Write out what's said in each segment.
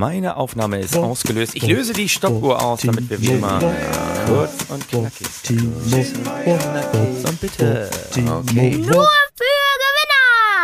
Meine Aufnahme ist ausgelöst. Ich löse die Stoppuhr aus, damit wir wie immer kurz und knackig. Kurz und bitte. Okay. Nur für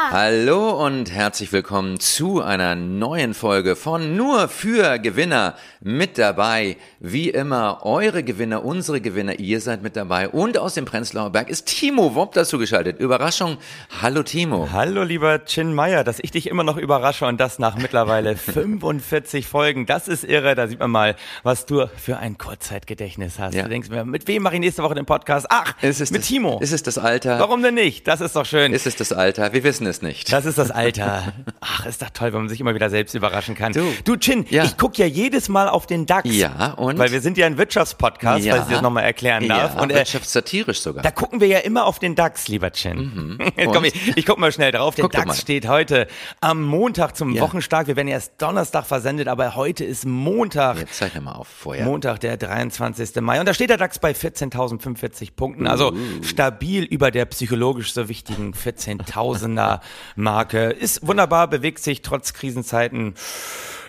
Gewinner! Hallo und herzlich willkommen zu einer neuen Folge von Nur für Gewinner. Mit dabei, wie immer, eure Gewinner, unsere Gewinner, ihr seid mit dabei. Und aus dem Prenzlauer Berg ist Timo Wopp dazu geschaltet. Überraschung. Hallo Timo. Hallo lieber Chin Meyer, dass ich dich immer noch überrasche und das nach mittlerweile 45 Folgen. Das ist irre. Da sieht man mal, was du für ein Kurzzeitgedächtnis hast. Ja. Du denkst mir, mit wem mache ich nächste Woche den Podcast? Ach, mit das, Timo. Ist es das Alter? Warum denn nicht? Das ist doch schön. Ist es das Alter? Wir wissen es nicht. Das ist das Alter. Ach, ist doch toll, wenn man sich immer wieder selbst überraschen kann. Du. Du, Chin, Ja. ich guck ja jedes Mal auf den DAX. Ja, und? Weil wir sind ja ein Wirtschaftspodcast, Ja. weil ich das nochmal erklären darf. Ja, und äh, wirtschaftssatirisch sogar. da gucken wir ja immer auf den DAX, lieber Chin. Jetzt komm, ich, ich guck mal schnell drauf. Der Guck DAX steht heute am Montag zum. Wochenstart. Wir werden erst Donnerstag versendet, aber heute ist Montag. Jetzt zeichne mal auf vorher. Montag, der 23. Mai. Und da steht der DAX bei 14.045 Punkten. Also stabil über der psychologisch so wichtigen 14.000er Marke. Ist wunderbar, bewegt sich trotz Krisenzeiten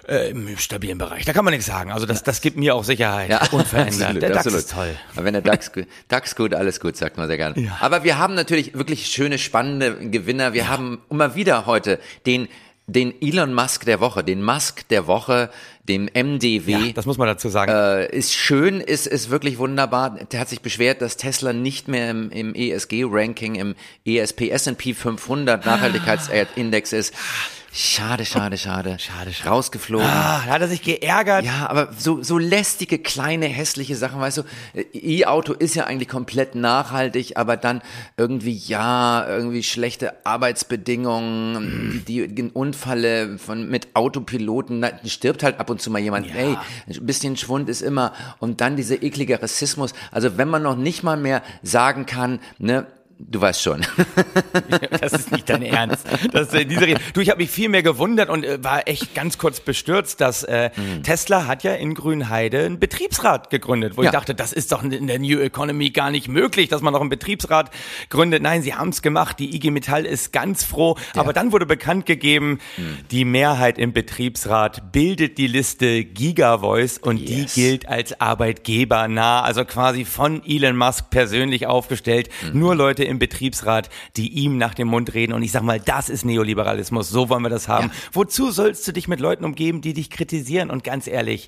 äh, im stabilen Bereich. Da kann man nichts sagen. Also das, das gibt mir auch Sicherheit. Unverändert. absolut, der DAX absolut. ist toll. Aber wenn der DAX, DAX gut, alles gut, sagt man sehr gerne. Aber wir haben natürlich wirklich schöne, spannende Gewinner. Wir haben immer wieder heute den, den Elon Musk der Woche, den Musk der Woche, dem MDW. Ja, das muss man dazu sagen. Äh, ist schön, ist, ist wirklich wunderbar. Der hat sich beschwert, dass Tesla nicht mehr im, im ESG-Ranking, im ESP S&P 500 Nachhaltigkeitsindex ist. Schade, schade, schade. Schade, schade. Rausgeflogen. ah, da hat er sich geärgert. Ja, aber so, so lästige, kleine, hässliche Sachen, weißt du, äh, E-Auto ist ja eigentlich komplett nachhaltig, aber dann irgendwie, ja, irgendwie schlechte Arbeitsbedingungen, die, die Unfälle von, mit Autopiloten, da stirbt halt ab und zu mal jemand, ey, ein bisschen Schwund ist immer, und dann dieser eklige Rassismus, also wenn man noch nicht mal mehr sagen kann, ne, du weißt schon. Das ist nicht dein Ernst. Das, äh, diese Rede. Du, ich habe mich viel mehr gewundert und äh, war echt ganz kurz bestürzt, dass äh, Mhm. Tesla hat ja in Grünheide einen Betriebsrat gegründet, wo Ja. ich dachte, das ist doch in der New Economy gar nicht möglich, dass man noch einen Betriebsrat gründet. Nein, sie haben es gemacht. Die IG Metall ist ganz froh. Aber dann wurde bekannt gegeben, Mhm. die Mehrheit im Betriebsrat bildet die Liste Gigavoice und Yes. die gilt als arbeitgebernah, also quasi von Elon Musk persönlich aufgestellt. Mhm. Nur Leute im Betriebsrat, die ihm nach dem Mund reden. Und ich sag mal, das ist Neoliberalismus. So wollen wir das haben. Ja. Wozu sollst du dich mit Leuten umgeben, die dich kritisieren? Und ganz ehrlich,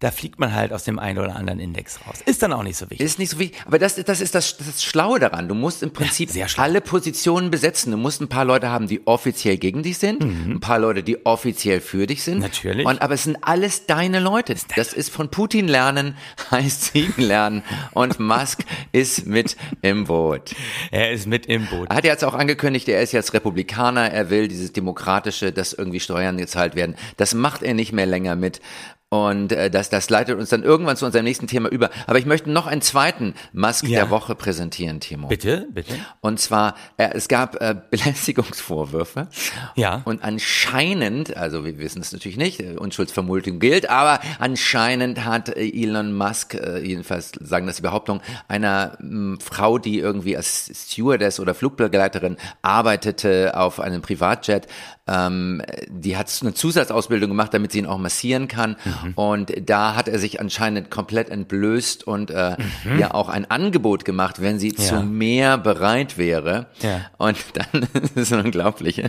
da fliegt man halt aus dem einen oder anderen Index raus. Ist dann auch nicht so wichtig. Ist nicht so wichtig. Aber das, das ist das, das Schlaue daran. Du musst im Prinzip sehr schlau. alle Positionen besetzen. Du musst ein paar Leute haben, die offiziell gegen dich sind, ein paar Leute, die offiziell für dich sind. Mhm. Natürlich. Und, aber es sind alles deine Leute. Das ist von Putin lernen, heißt Siegen lernen. Und Musk ist mit im Boot. Er ist mit im Boot. Er hat ja jetzt auch angekündigt, er ist jetzt Republikaner, er will dieses Demokratische, dass irgendwie Steuern gezahlt werden. Das macht er nicht mehr länger mit. Und äh, das, das leitet uns dann irgendwann zu unserem nächsten Thema über. Aber ich möchte noch einen zweiten Musk Ja. der Woche präsentieren, Timo. Bitte, bitte. Und zwar, äh, es gab äh, Belästigungsvorwürfe. Ja. Und anscheinend, also wir wissen es natürlich nicht, äh, Unschuldsvermutung gilt, aber anscheinend hat äh, Elon Musk, äh, jedenfalls sagen das die Behauptung, einer mh, Frau, die irgendwie als Stewardess oder Flugbegleiterin arbeitete auf einem Privatjet, ähm, die hat eine Zusatzausbildung gemacht, damit sie ihn auch massieren kann. Mhm. Und da hat er sich anscheinend komplett entblößt und äh, Mhm. ja auch ein Angebot gemacht, wenn sie zu mehr bereit wäre. Ja. Und dann, das ist unglaublich,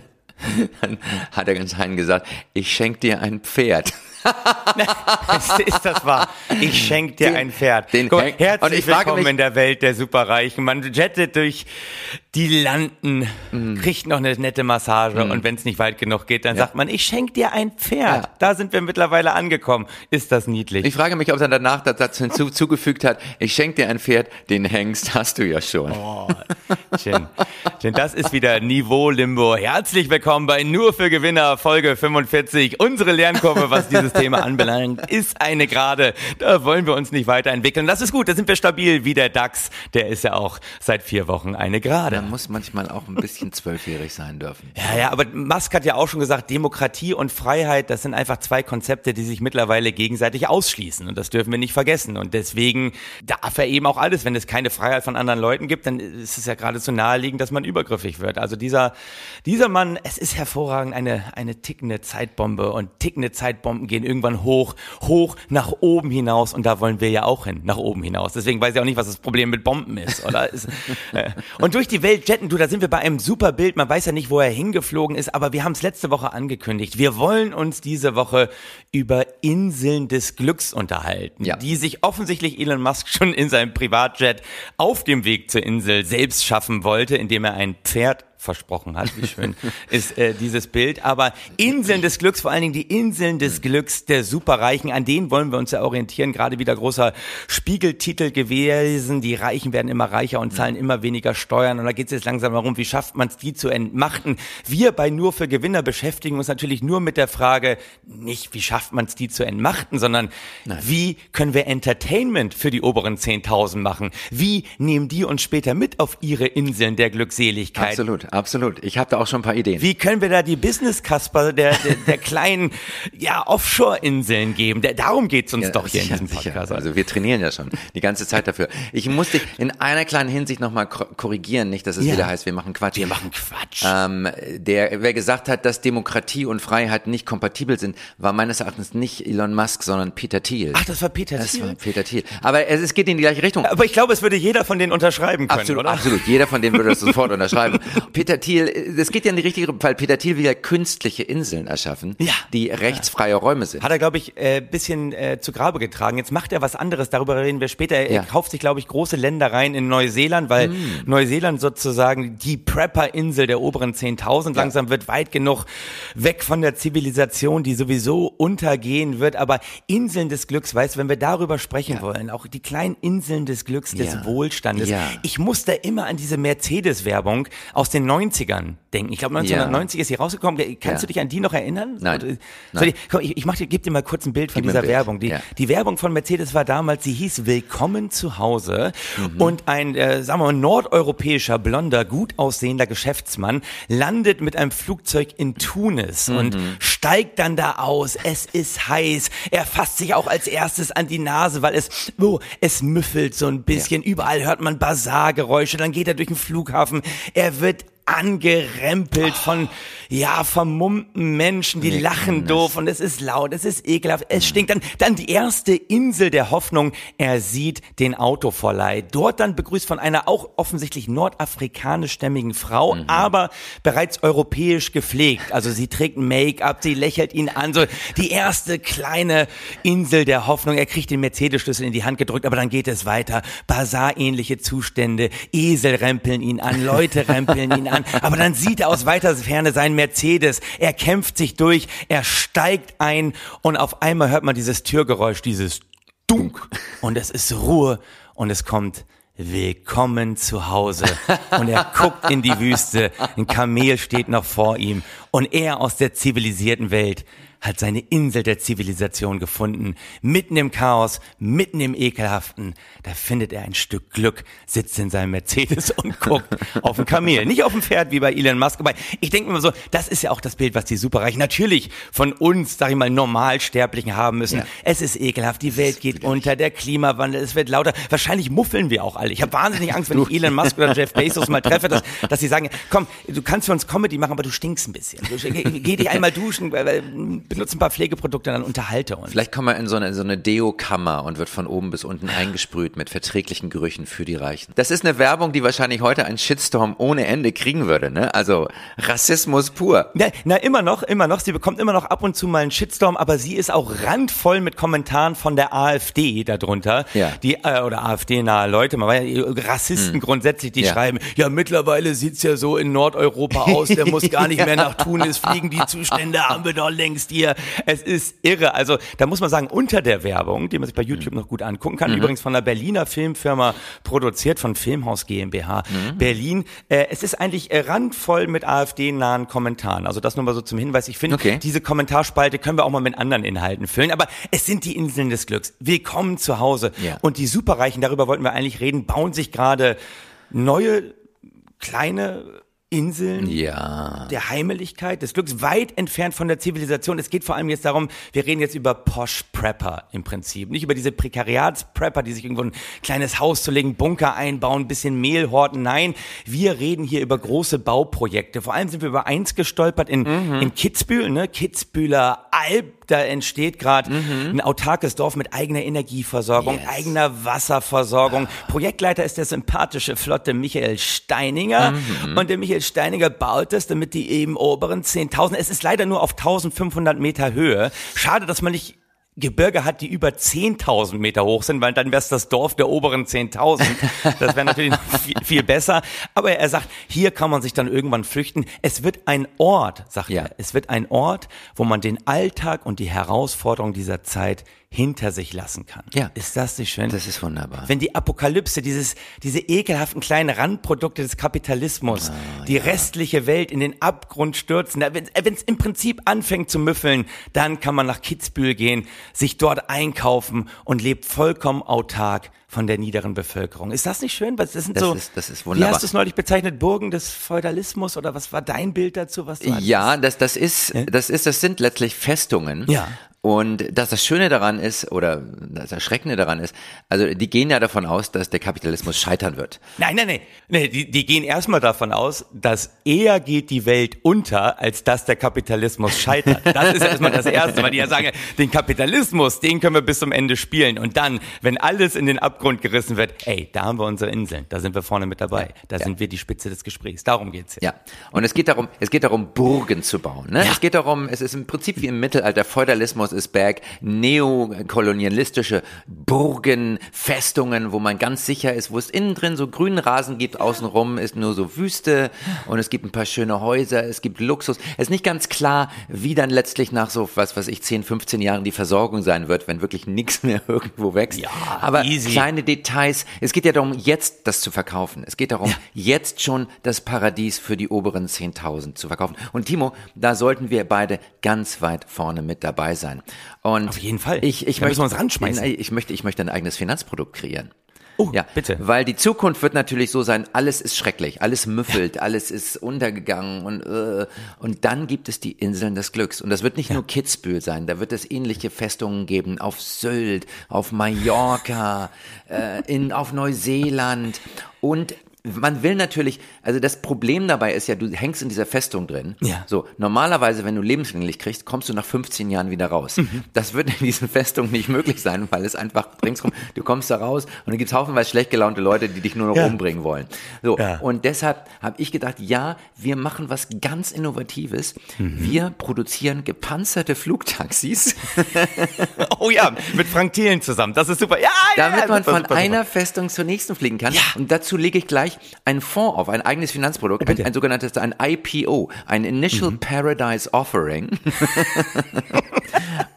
dann hat er anscheinend gesagt, ich schenke dir ein Pferd. ist, ist das wahr? Ich schenk dir Den- ein Pferd. den Guck, herzlich und ich willkommen mich- in der Welt der Superreichen. Man jettet durch die Landen, Mhm. kriegt noch eine nette Massage und wenn es nicht weit genug geht, dann sagt man, ich schenk dir ein Pferd. Ja. Da sind wir mittlerweile angekommen. Ist das niedlich? Ich frage mich, ob er danach das Satz hinzugefügt hat, ich schenke dir ein Pferd, den Hengst hast du ja schon. Oh, Chin. Chin, das ist wieder Niveau Limbo. Herzlich willkommen bei Nur für Gewinner Folge 45. Unsere Lernkurve, was dieses Thema anbelangt, ist eine gerade. Da wollen wir uns nicht weiterentwickeln. Das ist gut, da sind wir stabil wie der DAX. Der ist ja auch seit vier Wochen eine gerade. Man muss manchmal auch ein bisschen zwölfjährig sein dürfen. Ja, ja, aber Musk hat ja auch schon gesagt, Demokratie und Freiheit, das sind einfach zwei Konzepte, die sich mittlerweile gegenseitig ausschließen. Und das dürfen wir nicht vergessen. Und deswegen darf er eben auch alles. Wenn es keine Freiheit von anderen Leuten gibt, dann ist es ja geradezu naheliegend, dass man übergriffig wird. Also dieser, dieser Mann, es ist hervorragend, eine, eine tickende Zeitbombe. Und tickende Zeitbomben gehen irgendwann hoch, hoch nach oben hinaus und da wollen wir ja auch hin, nach oben hinaus. Deswegen weiß ich auch nicht, was das Problem mit Bomben ist, oder? äh, und durch die Welt jetten, du, da sind wir bei einem super Bild. Man weiß ja nicht, wo er hingeflogen ist, aber wir haben es letzte Woche angekündigt. Wir wollen uns diese Woche über Inseln des Glücks unterhalten, Ja. die sich offensichtlich Elon Musk schon in seinem Privatjet auf dem Weg zur Insel selbst schaffen wollte, indem er ein Pferd versprochen hat. Wie schön ist äh, dieses Bild. Aber Inseln des Glücks, vor allen Dingen die Inseln des Glücks der Superreichen, an denen wollen wir uns ja orientieren. Gerade wieder großer Spiegeltitel gewesen. Die Reichen werden immer reicher und zahlen immer weniger Steuern. Und da geht es jetzt langsam darum, wie schafft man es, die zu entmachten. Wir bei Nur für Gewinner beschäftigen uns natürlich nur mit der Frage, nicht wie schafft man es, die zu entmachten, sondern wie können wir Entertainment für die oberen 10.000 machen? Wie nehmen die uns später mit auf ihre Inseln der Glückseligkeit? Absolut, absolut. Ich habe da auch schon ein paar Ideen. Wie können wir da die Business-Kasper der, der, der kleinen ja, Offshore-Inseln geben? Der, darum geht's uns Ja, doch hier sicher, in diesem sicher. Podcast. Also wir trainieren ja schon die ganze Zeit dafür. Ich muss dich in einer kleinen Hinsicht nochmal korrigieren, nicht, dass es Ja. wieder heißt, wir machen Quatsch. wir machen Quatsch. Ähm, der, wer gesagt hat, dass Demokratie und Freiheit nicht kompatibel sind, war meines Erachtens nicht Elon Musk, sondern Peter Thiel. Ach, das war Peter das Thiel? war Peter Thiel. Aber es, es geht in die gleiche Richtung. Aber ich glaube, es würde jeder von denen unterschreiben können, Absolut, oder? absolut. Jeder von denen würde das sofort unterschreiben. Peter Thiel, das geht ja in die richtige, weil Peter Thiel will ja künstliche Inseln erschaffen, Ja. die rechtsfreie Räume sind. Hat er, glaube ich, äh, bisschen äh, zu Grabe getragen. Jetzt macht er was anderes, darüber reden wir später. Er Ja. Kauft sich, glaube ich, große Ländereien in Neuseeland, weil Neuseeland sozusagen die Prepper-Insel der oberen 10.000 langsam wird, weit genug weg von der Zivilisation, die sowieso untergehen wird. Aber Inseln des Glücks, weißt du, wenn wir darüber sprechen wollen, auch die kleinen Inseln des Glücks, des Ja. Wohlstandes. Ja. Ich muss da immer an diese Mercedes-Werbung aus den 90ern denken. Ich glaube, 1990 ist sie rausgekommen. Kannst Ja. du dich an die noch erinnern? Nein. Nein. Ich, ich, mach dir, geb dir mal kurz ein Bild von Gib dieser. Werbung. Die, Ja. die Werbung von Mercedes war damals, sie hieß Willkommen zu Hause Mhm. und ein, äh, sagen wir mal, nordeuropäischer, blonder, gut aussehender Geschäftsmann landet mit einem Flugzeug in Tunis und Mhm. steigt dann da aus. Es ist heiß. Er fasst sich auch als erstes an die Nase, weil es, oh, es müffelt so ein bisschen. Überall hört man Bazargeräusche. Dann geht er durch den Flughafen. Er wird angerempelt von, ja, vermummten Menschen, die Wir lachen doof und es ist laut, es ist ekelhaft, es stinkt. Dann, dann die erste Insel der Hoffnung, er sieht den Autoverleih. Dort dann begrüßt von einer auch offensichtlich nordafrikanischstämmigen Frau, Mhm. aber bereits europäisch gepflegt. Also sie trägt Make-up, sie lächelt ihn an, so die erste kleine Insel der Hoffnung. Er kriegt den Mercedes-Schlüssel in die Hand gedrückt, aber dann geht es weiter. Bazarähnliche Zustände, Esel rempeln ihn an, Leute rempeln ihn an, aber dann sieht er aus weiter Ferne seinen Mercedes. Er kämpft sich durch, er steigt ein und auf einmal hört man dieses Türgeräusch, dieses Dunk und es ist Ruhe und es kommt Willkommen zu Hause. Und er guckt in die Wüste, ein Kamel steht noch vor ihm und er aus der zivilisierten Welt hat seine Insel der Zivilisation gefunden, mitten im Chaos, mitten im Ekelhaften. Da findet er ein Stück Glück, sitzt in seinem Mercedes und guckt auf ein Kamel. Nicht auf ein Pferd wie bei Elon Musk. Aber ich denke mir so, das ist ja auch das Bild, was die Superreichen natürlich von uns, sag ich mal, Normalsterblichen haben müssen. Ja. Es ist ekelhaft, die Welt geht unter, der Klimawandel, es wird lauter. Wahrscheinlich muffeln wir auch alle. Ich habe wahnsinnig Angst, wenn ich Elon Musk oder Jeff Bezos mal treffe, dass, dass sie sagen, komm, du kannst für uns Comedy machen, aber du stinkst ein bisschen. Du, geh, geh dich einmal duschen, weil- benutze ein paar Pflegeprodukte, dann unterhalte uns. Vielleicht kommt man in so eine, so eine Deo-Kammer und wird von oben bis unten eingesprüht mit verträglichen Gerüchen für die Reichen. Das ist eine Werbung, die wahrscheinlich heute einen Shitstorm ohne Ende kriegen würde, ne? Also Rassismus pur. Na, na, immer noch, immer noch. Sie bekommt immer noch ab und zu mal einen Shitstorm, aber sie ist auch randvoll mit Kommentaren von der AfD darunter. Ja. Die, äh, oder AfD-nahe Leute, man weiß ja, Rassisten grundsätzlich, die Hm. Ja. schreiben, ja, mittlerweile sieht's ja so in Nordeuropa aus, der muss gar nicht mehr nach Tunis fliegen, die Zustände haben wir doch längst hier. Es ist irre. Also, da muss man sagen, unter der Werbung, die man sich bei YouTube noch gut angucken kann, übrigens von einer Berliner Filmfirma produziert, von Filmhaus GmbH Berlin. Äh, es ist eigentlich äh, randvoll mit AfD-nahen Kommentaren. Also das nur mal so zum Hinweis. Ich finde, Okay. diese Kommentarspalte können wir auch mal mit anderen Inhalten füllen. Aber es sind die Inseln des Glücks. Willkommen zu Hause. Ja. Und die Superreichen, darüber wollten wir eigentlich reden, bauen sich gerade neue kleine Inseln Ja. der Heimeligkeit, des Glücks, weit entfernt von der Zivilisation. Es geht vor allem jetzt darum, wir reden jetzt über Posh Prepper im Prinzip. Nicht über diese Prekariats-Prepper, die sich irgendwo ein kleines Haus zu legen, Bunker einbauen, ein bisschen Mehl horten. Nein, wir reden hier über große Bauprojekte. Vor allem sind wir über eins gestolpert in, mhm. in Kitzbühel, ne? Kitzbühler Alb, da entsteht gerade mhm. ein autarkes Dorf mit eigener Energieversorgung, yes. eigener Wasserversorgung. Projektleiter ist der sympathische, flotte Michael Steininger. Mhm. Und der Michael Steininger baut das, damit die eben oberen 10.000, es ist leider nur auf 1500 Meter Höhe. Schade, dass man nicht Gebirge hat, die über 10.000 Meter hoch sind, weil dann wäre es das Dorf der oberen 10.000. Das wäre natürlich viel, viel, besser. Aber er sagt, hier kann man sich dann irgendwann flüchten. Es wird ein Ort, sagt ja. er, es wird ein Ort, wo man den Alltag und die Herausforderungen dieser Zeit hinter sich lassen kann. Ja. Ist das nicht schön? Das ist wunderbar. Wenn die Apokalypse, dieses, diese ekelhaften kleinen Randprodukte des Kapitalismus, oh, die ja. restliche Welt in den Abgrund stürzen, wenn es im Prinzip anfängt zu müffeln, dann kann man nach Kitzbühel gehen, sich dort einkaufen und lebt vollkommen autark von der niederen Bevölkerung. Ist das nicht schön? Das sind das so, ist, das ist wunderbar. Wie hast du es neulich bezeichnet? Burgen des Feudalismus oder was war dein Bild dazu? Was du ja, das, das ist, das ist, das sind letztlich Festungen. Ja. Und dass das Schöne daran ist, oder das Erschreckende daran ist, also die gehen ja davon aus, dass der Kapitalismus scheitern wird. Nein, nein, nein. nee die, die gehen erstmal davon aus, dass eher geht die Welt unter, als dass der Kapitalismus scheitert. Das ist erstmal das Erste, weil die ja sagen, den Kapitalismus, den können wir bis zum Ende spielen. Und dann, wenn alles in den Abgrund gerissen wird, ey, da haben wir unsere Inseln, da sind wir vorne mit dabei. Da ja. sind wir die Spitze des Gesprächs. Darum geht's ja. Ja, und es geht darum, es geht darum, Burgen zu bauen. Ne? Ja. Es geht darum, es ist im Prinzip wie im Mittelalter, Feudalismus ist back, neokolonialistische Burgen, Festungen, wo man ganz sicher ist, wo es innen drin so grünen Rasen gibt, außenrum ist nur so Wüste und es gibt ein paar schöne Häuser, es gibt Luxus. Es ist nicht ganz klar, wie dann letztlich nach so, was weiß ich, 10, 15 Jahren die Versorgung sein wird, wenn wirklich nichts mehr irgendwo wächst. Ja, Aber easy. kleine Details. Es geht ja darum, jetzt das zu verkaufen. Es geht darum, ja. jetzt schon das Paradies für die oberen 10.000 zu verkaufen. Und Timo, da sollten wir beide ganz weit vorne mit dabei sein. Und Auf jeden Fall. Ich, ich, möchte, uns ranschmeißen. Ich möchte, ich möchte ein eigenes Finanzprodukt kreieren. Oh, ja, bitte. Weil die Zukunft wird natürlich so sein, alles ist schrecklich, alles müffelt, ja. alles ist untergegangen und, äh, und dann gibt es die Inseln des Glücks. Und das wird nicht ja. nur Kitzbühel sein, da wird es ähnliche Festungen geben auf Sylt, auf Mallorca, äh, in, auf Neuseeland. Und man will natürlich, also das Problem dabei ist ja, du hängst in dieser Festung drin. Ja. So, normalerweise, wenn du lebenslänglich kriegst, kommst du nach 15 Jahren wieder raus. Mhm. Das wird in diesen Festungen nicht möglich sein, weil es einfach ringsrum, du kommst da raus und dann gibt's haufenweise schlecht gelaunte Leute, die dich nur noch ja. umbringen wollen. So, ja. und deshalb habe ich gedacht, ja, wir machen was ganz Innovatives. Mhm. Wir produzieren gepanzerte Flugtaxis. oh ja, mit Frank Thielen zusammen. Das ist super. Ja, ja, Damit man super, von super, einer super. Festung zur nächsten fliegen kann. Ja. Und dazu lege ich gleich einen Fonds auf, ein eigenes Finanzprodukt, ein, ein, sogenanntes, ein IPO, ein Initial mhm. Paradise Offering.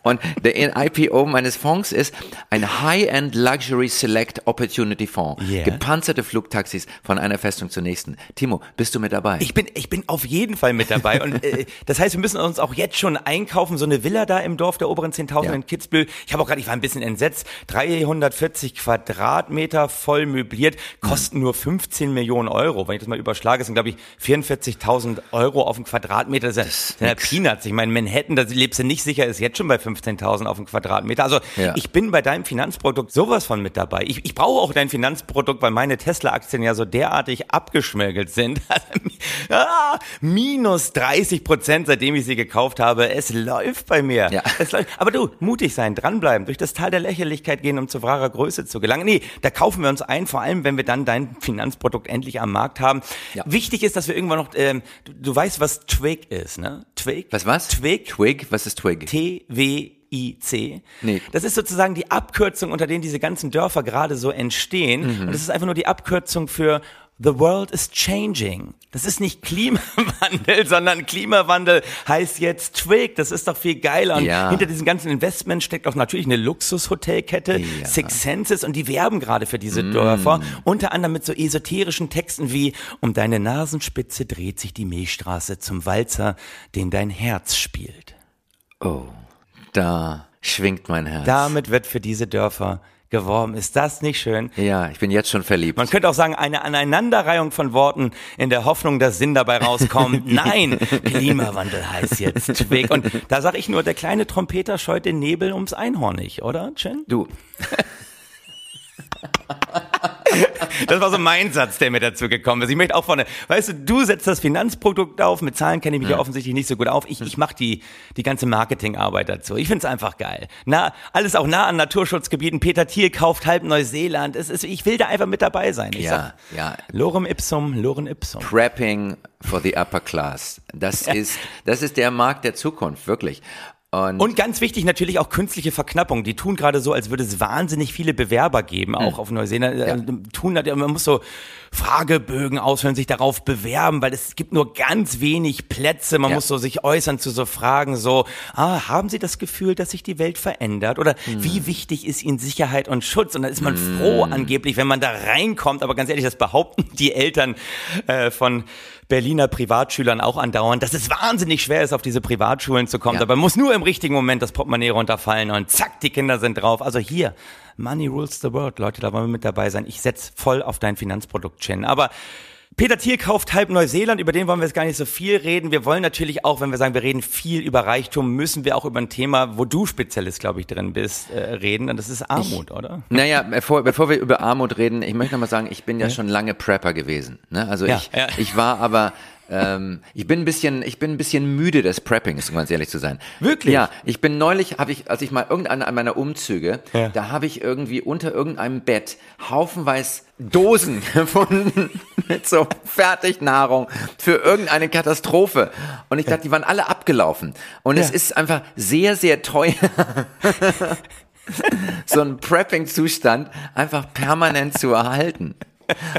Und der IPO meines Fonds ist ein High-End Luxury Select Opportunity Fonds. Yeah. Gepanzerte Flugtaxis von einer Festung zur nächsten. Timo, bist du mit dabei? Ich bin, ich bin auf jeden Fall mit dabei. Und äh, das heißt, wir müssen uns auch jetzt schon einkaufen. So eine Villa da im Dorf der oberen 10.000 ja. in Kitzbühel. Ich habe auch gerade, ich war ein bisschen entsetzt. 340 Quadratmeter voll möbliert, kosten mhm. nur 15 Millionen Euro. Wenn ich das mal überschlage, sind glaube ich 44.000 Euro auf dem Quadratmeter. Das, sind ja Peanuts. Ich meine, Manhattan, da lebst du nicht sicher, ist jetzt schon bei 15.000 auf dem Quadratmeter. Also ja. ich bin bei deinem Finanzprodukt sowas von mit dabei. Ich, ich brauche auch dein Finanzprodukt, weil meine Tesla-Aktien ja so derartig abgeschmirgelt sind. ah, minus 30 Prozent, seitdem ich sie gekauft habe. Es läuft bei mir. Ja. Es läuft. Aber du, mutig sein, dranbleiben, durch das Tal der Lächerlichkeit gehen, um zu wahrer Größe zu gelangen. Nee, da kaufen wir uns ein, vor allem wenn wir dann dein Finanzprodukt endlich am Markt haben. Ja. Wichtig ist, dass wir irgendwann noch, ähm, du, du weißt, was Twig ist, ne? Twig. Was was? Twig. Twig. Was ist Twig? T-W IC. Nee. Das ist sozusagen die Abkürzung, unter denen diese ganzen Dörfer gerade so entstehen. Mhm. Und das ist einfach nur die Abkürzung für The world is changing. Das ist nicht Klimawandel, sondern Klimawandel heißt jetzt Twig. Das ist doch viel geiler. Und ja. hinter diesen ganzen Investments steckt auch natürlich eine Luxushotelkette, ja. Six Senses, und die werben gerade für diese mm. Dörfer. Unter anderem mit so esoterischen Texten wie, um deine Nasenspitze dreht sich die Milchstraße zum Walzer, den dein Herz spielt. Oh. Da schwingt mein Herz. Damit wird für diese Dörfer geworben. Ist das nicht schön? Ja, ich bin jetzt schon verliebt. Man könnte auch sagen, eine Aneinanderreihung von Worten in der Hoffnung, dass Sinn dabei rauskommt. Nein, Klimawandel heißt jetzt Twig. Und da sage ich nur, der kleine Trompeter scheut den Nebel ums Einhorn nicht, oder, Chen? du, Das war so mein Satz, der mir dazu gekommen ist. Ich möchte auch vorne, weißt du, du setzt das Finanzprodukt auf, mit Zahlen kenne ich mich ja offensichtlich nicht so gut auf. Ich, ich mache die, die ganze Marketingarbeit dazu. Ich find's einfach geil. Na, alles auch nah an Naturschutzgebieten. Peter Thiel kauft halb Neuseeland. Es ist, ich will da einfach mit dabei sein. Ich ja, sag, ja. Lorem ipsum, lorem ipsum. Prepping for the upper class. Das ist, das ist der Markt der Zukunft, wirklich. Und, Und ganz wichtig natürlich auch künstliche Verknappung. Die tun gerade so, als würde es wahnsinnig viele Bewerber geben, auch auf Neuseeland. Äh, Tun, man muss so Fragebögen ausfüllen, sich darauf bewerben, weil es gibt nur ganz wenig Plätze. Man Ja. muss so sich äußern zu so Fragen so, ah, haben Sie das Gefühl, dass sich die Welt verändert? Oder Hm. wie wichtig ist Ihnen Sicherheit und Schutz? Und dann ist man froh angeblich, wenn man da reinkommt. Aber ganz ehrlich, das behaupten die Eltern äh, von Berliner Privatschülern auch andauernd, dass es wahnsinnig schwer ist, auf diese Privatschulen zu kommen. Ja. Aber man muss nur im richtigen Moment das Portemonnaie runterfallen und zack, die Kinder sind drauf. Also hier, Money rules the world, Leute, da wollen wir mit dabei sein. Ich setz voll auf dein Finanzprodukt, Chen. Aber Peter Thiel kauft halb Neuseeland, über den wollen wir jetzt gar nicht so viel reden. Wir wollen natürlich auch, wenn wir sagen, wir reden viel über Reichtum, müssen wir auch über ein Thema, wo du Spezialist, glaube ich, drin bist, äh, reden. Und das ist Armut, oder? naja, bevor, bevor wir über Armut reden, ich möchte noch mal sagen, ich bin ja schon lange Prepper gewesen. Ne? Also Ja, ich, ja. ich war aber, ähm, ich bin ein bisschen, ich bin ein bisschen müde des Preppings, um ganz ehrlich zu sein. Wirklich? Ja, ich bin neulich, habe ich, als ich mal irgendeiner meiner Umzüge, Ja. da habe ich irgendwie unter irgendeinem Bett haufenweise Dosen gefunden mit so Fertignahrung für irgendeine Katastrophe. Und ich dachte, die waren alle abgelaufen. Und es Ja. ist einfach sehr, sehr teuer so einen Prepping-Zustand einfach permanent zu erhalten.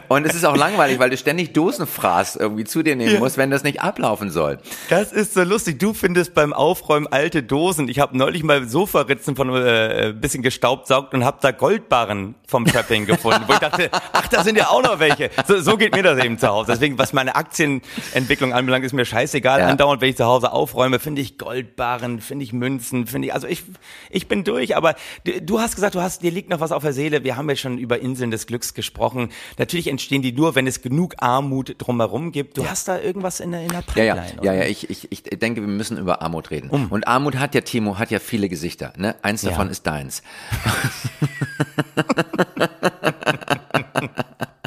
Und es ist auch langweilig, weil du ständig Dosenfraß irgendwie zu dir nehmen musst, wenn das nicht ablaufen soll. Das ist so lustig. Du findest beim Aufräumen alte Dosen. Ich habe neulich mal Sofaritzen von äh, ein bisschen gestaubt saugt und habe da Goldbarren vom Trapping gefunden, wo ich dachte, ach, da sind ja auch noch welche. So, so geht mir das eben zu Hause. Deswegen, was meine Aktienentwicklung anbelangt, ist mir scheißegal. Ja. Andauernd, wenn ich zu Hause aufräume, finde ich Goldbarren, finde ich Münzen, finde ich, also ich, ich bin durch. Aber du, du hast gesagt, du hast, dir liegt noch was auf der Seele. Wir haben ja schon über Inseln des Glücks gesprochen. Natürlich entstehen die nur, wenn es genug Armut drumherum gibt. Du hast da irgendwas in der, in der Ja, Pipeline. ja, ja, oder? ja, ich, ich, ich denke, wir müssen über Armut reden. Und Armut hat ja, Timo, hat ja viele Gesichter. Ne? Eins Ja. davon ist deins.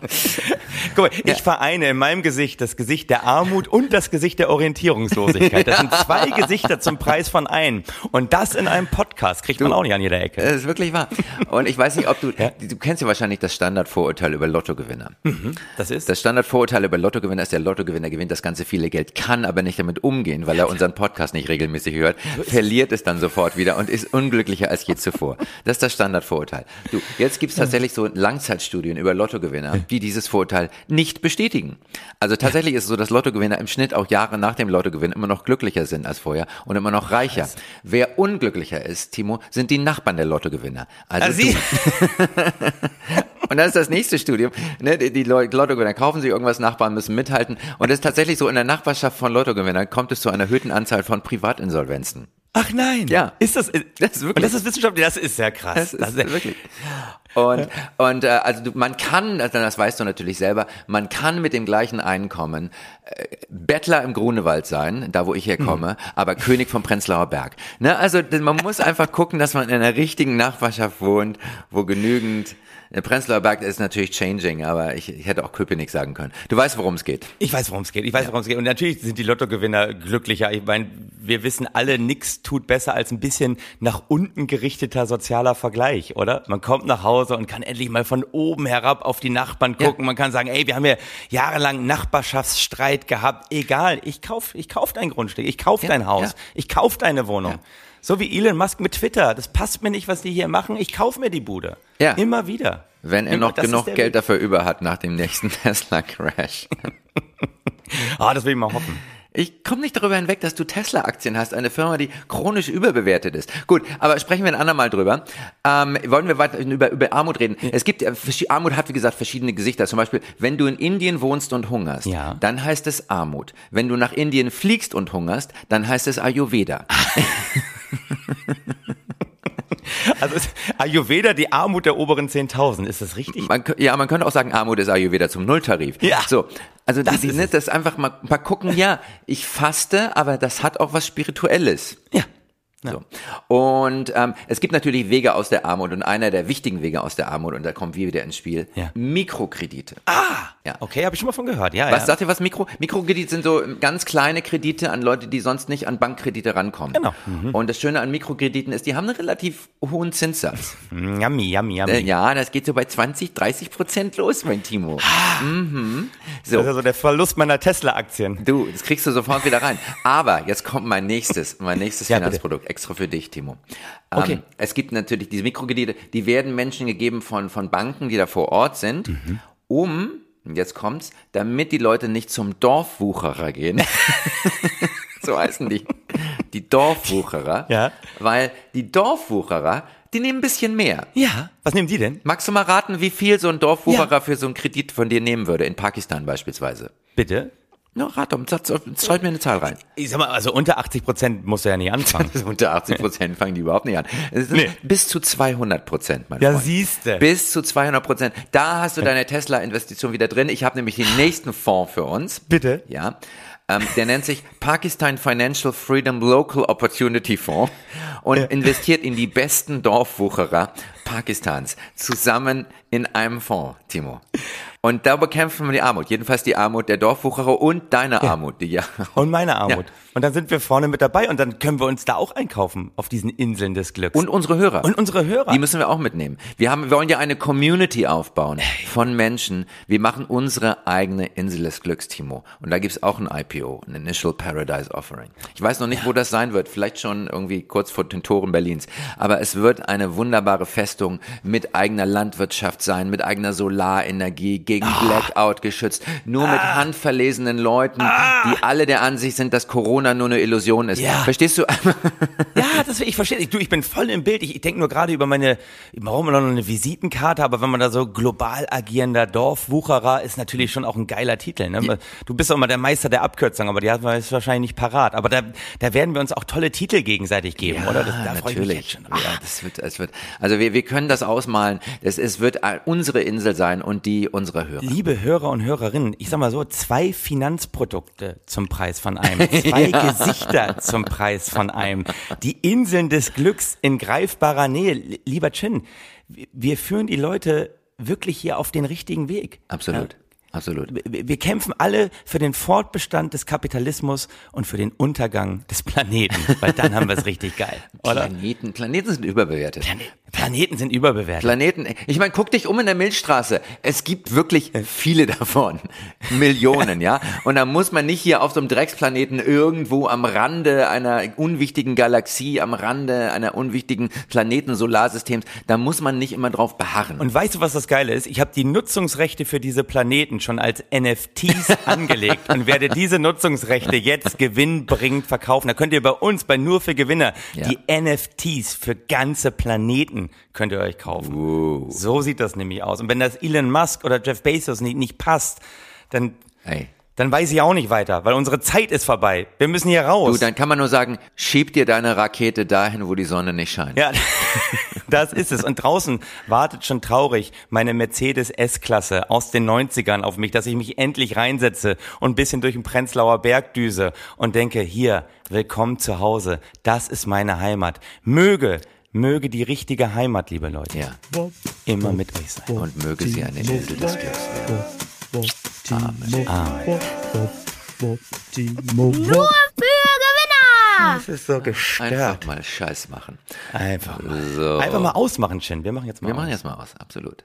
Guck mal, ich vereine in meinem Gesicht das Gesicht der Armut und das Gesicht der Orientierungslosigkeit. Das sind zwei Gesichter zum Preis von einem. Und das in einem Podcast kriegt man auch nicht an jeder Ecke. Das ist wirklich wahr. Und ich weiß nicht, ob du, du kennst ja wahrscheinlich das Standardvorurteil über Lottogewinner. Das ist Das Standardvorurteil über Lottogewinner ist, der Lottogewinner gewinnt das ganze viele Geld, kann aber nicht damit umgehen, weil er unseren Podcast nicht regelmäßig hört, verliert es dann sofort wieder und ist unglücklicher als je zuvor. Das ist das Standardvorurteil. Du, jetzt gibt's tatsächlich so Langzeitstudien über Lottogewinner, die dieses Vorurteil nicht bestätigen. Also tatsächlich ist es so, dass Lottogewinner im Schnitt auch Jahre nach dem Lottogewinn immer noch glücklicher sind als vorher und immer noch reicher. Wer unglücklicher ist, Timo, sind die Nachbarn der Lottogewinner. Also du. Sie, Und das ist das nächste Studium. Ne, die, Lottogewinner kaufen sich irgendwas, Nachbarn müssen mithalten. Und es ist tatsächlich so, in der Nachbarschaft von Lottogewinnern kommt es zu einer erhöhten Anzahl von Privatinsolvenzen. Ach nein. Ja. Ist das, Das ist wirklich- und das ist wissenschaftlich, das ist sehr krass. Das ist wirklich. Und, und äh, also du, man kann, also das weißt du natürlich selber, man kann mit dem gleichen Einkommen äh, Bettler im Grunewald sein, da wo ich herkomme, aber König vom Prenzlauer Berg. Ne? Also man muss einfach gucken, dass man in einer richtigen Nachbarschaft wohnt, wo genügend Prenzlauer Berg ist natürlich changing, aber ich, ich hätte auch Köpenick sagen können. Du weißt, worum es geht. Ich weiß, worum es geht. Ich weiß, worum es geht. Und natürlich sind die Lottogewinner glücklicher. Ich meine, wir wissen alle, nix tut besser als ein bisschen nach unten gerichteter sozialer Vergleich, oder? Man kommt nach Hause und kann endlich mal von oben herab auf die Nachbarn gucken. Man kann sagen, ey, wir haben ja jahrelang Nachbarschaftsstreit gehabt. Egal, ich kauf, ich kauf dein Grundstück, ich kauf Ja, dein Haus, ja. ich kauf deine Wohnung. So wie Elon Musk mit Twitter. Das passt mir nicht, was die hier machen. Ich kauf mir die Bude. Ja. Immer wieder. Wenn er Immer- noch genug Geld Weg. dafür über hat nach dem nächsten Tesla-Crash. Ah, das will ich mal hoffen. Ich komme nicht darüber hinweg, dass du Tesla-Aktien hast, eine Firma, die chronisch überbewertet ist. Gut, aber sprechen wir ein andermal drüber. Ähm, wollen wir weiter über, über Armut reden? Es gibt, äh, Armut hat wie gesagt verschiedene Gesichter. Zum Beispiel, wenn du in Indien wohnst und hungerst, Ja. dann heißt es Armut. Wenn du nach Indien fliegst und hungerst, dann heißt es Ayurveda. Also ist Ayurveda die Armut der oberen 10.000, ist das richtig? Man, ja, man könnte auch sagen, Armut ist Ayurveda zum Nulltarif. Ja. So. Also Das die, ist ne, das einfach mal, mal gucken, ja, ich faste, aber das hat auch was Spirituelles. Ja. So. Und ähm, es gibt natürlich Wege aus der Armut und einer der wichtigen Wege aus der Armut, und da kommen wir wieder ins Spiel, Ja. Mikrokredite. Ah, Ja. okay, habe ich schon mal von gehört. Ja, Was ja. sagt ihr was? Mikro, Mikrokredite sind so ganz kleine Kredite an Leute, die sonst nicht an Bankkredite rankommen. Genau. Und das Schöne an Mikrokrediten ist, die haben einen relativ hohen Zinssatz. Mm, Yummy, yummy, yummy. Äh, ja, das geht so bei 20, 30 Prozent los, mein Timo. Mhm. So. Das ist also der Verlust meiner Tesla-Aktien. Du, das kriegst du sofort wieder rein. Aber jetzt kommt mein nächstes, mein nächstes Ja, bitte. Extra für dich, Timo. Okay. Ähm, es gibt natürlich diese Mikrokredite, die werden Menschen gegeben von, von Banken, die da vor Ort sind, Mhm. um, jetzt kommt's, damit die Leute nicht zum Dorfwucherer gehen. so heißen die. Die Dorfwucherer. Ja. Weil die Dorfwucherer, die nehmen ein bisschen mehr. Ja. Was nehmen Sie denn? Magst du mal raten, wie viel so ein Dorfwucherer Ja. für so einen Kredit von dir nehmen würde, in Pakistan beispielsweise? Bitte? Ja, rat doch, sag- schreib mir eine Zahl rein. Ich sag mal, also unter 80 Prozent muss er ja nicht anfangen. Unter 80 Prozent fangen die überhaupt nicht an. Nee. Bis zu 200 Prozent, mein Ja, siehste. Bis zu 200 Prozent. Da hast du deine Tesla-Investition wieder drin. Ich habe nämlich den nächsten Fonds für uns. Bitte? Ja. Ähm, der nennt sich Pakistan Financial Freedom Local Opportunity Fonds und investiert in die besten Dorfwucherer Pakistans zusammen in einem Fonds, Timo. Und da bekämpfen wir die Armut. Jedenfalls die Armut der Dorfwucherer und deine Armut, die ja. Und meine Armut. Ja. Und dann sind wir vorne mit dabei und dann können wir uns da auch einkaufen auf diesen Inseln des Glücks. Und unsere Hörer. Und unsere Hörer. Die müssen wir auch mitnehmen. Wir haben, wir wollen ja eine Community aufbauen von Menschen. Wir machen unsere eigene Insel des Glücks, Timo. Und da gibt's auch ein IPO, ein Initial Paradise Offering. Ich weiß noch nicht, wo das sein wird. Vielleicht schon irgendwie kurz vor den Toren Berlins. Aber es wird eine wunderbare Festung mit eigener Landwirtschaft sein, mit eigener Solarenergie, gegen Ah. Blackout geschützt, nur mit handverlesenen Leuten, die alle der Ansicht sind, dass Corona nur eine Illusion ist. Ah. Ja. Verstehst du? Ja, das ich verstehe. Ich, du, ich bin voll im Bild. Ich, ich denke nur gerade über meine, warum noch eine Visitenkarte, aber wenn man da so global agierender Dorfwucherer ist natürlich schon auch ein geiler Titel. Ne? Du bist auch immer der Meister der Abkürzung, aber die hat man jetzt wahrscheinlich nicht parat. Aber da, da werden wir uns auch tolle Titel gegenseitig geben, oder? Das, da freue ich mich jetzt schon. Ah, Ja, das wird, es wird, also wir, wir können das ausmalen. Es, es wird unsere Insel sein und die Hörer. Liebe Hörer und Hörerinnen, ich sag mal so, zwei Finanzprodukte zum Preis von einem, zwei Gesichter zum Preis von einem, die Inseln des Glücks in greifbarer Nähe. Lieber Chin, wir führen die Leute wirklich hier auf den richtigen Weg. Absolut. Absolut. Wir wir kämpfen alle für den Fortbestand des Kapitalismus und für den Untergang des Planeten, weil dann haben wir es richtig geil, oder? Planeten, Planeten sind überbewertet. Plane- Planeten sind überbewertet. Planeten, ich meine, guck dich um in der Milchstraße. Es gibt wirklich viele davon. Millionen, ja. Und da muss man nicht hier auf so einem Drecksplaneten irgendwo am Rande einer unwichtigen Galaxie, am Rande einer unwichtigen Planeten-Solarsystems, da muss man nicht immer drauf beharren. Und weißt du, was das Geile ist? Ich habe die Nutzungsrechte für diese Planeten schon als NFTs angelegt und werde diese Nutzungsrechte jetzt gewinnbringend verkaufen. Da könnt ihr bei uns, bei Nur für Gewinner, Ja. die NFTs für ganze Planeten könnt ihr euch kaufen. So sieht das nämlich aus. Und wenn das Elon Musk oder Jeff Bezos nicht, nicht passt, dann, Ey. Dann weiß ich auch nicht weiter, weil unsere Zeit ist vorbei. Wir müssen hier raus. Du, dann kann man nur sagen, schieb dir deine Rakete dahin, wo die Sonne nicht scheint. Ja, das ist es. Und draußen wartet schon traurig meine Mercedes S-Klasse aus den 90ern auf mich, dass ich mich endlich reinsetze und ein bisschen durch den Prenzlauer Berg düse und denke, hier, willkommen zu Hause. Das ist meine Heimat. Möge, möge die richtige Heimat, liebe Leute, Ja. immer mit euch sein. Und möge sie eine Insel des Glücks werden. Amen. Nur für Gewinner! Das ist so gestört. Einfach mal Scheiß machen. Einfach mal. So. Einfach mal ausmachen, Chin. Wir machen jetzt mal Wir aus. machen jetzt mal aus, absolut.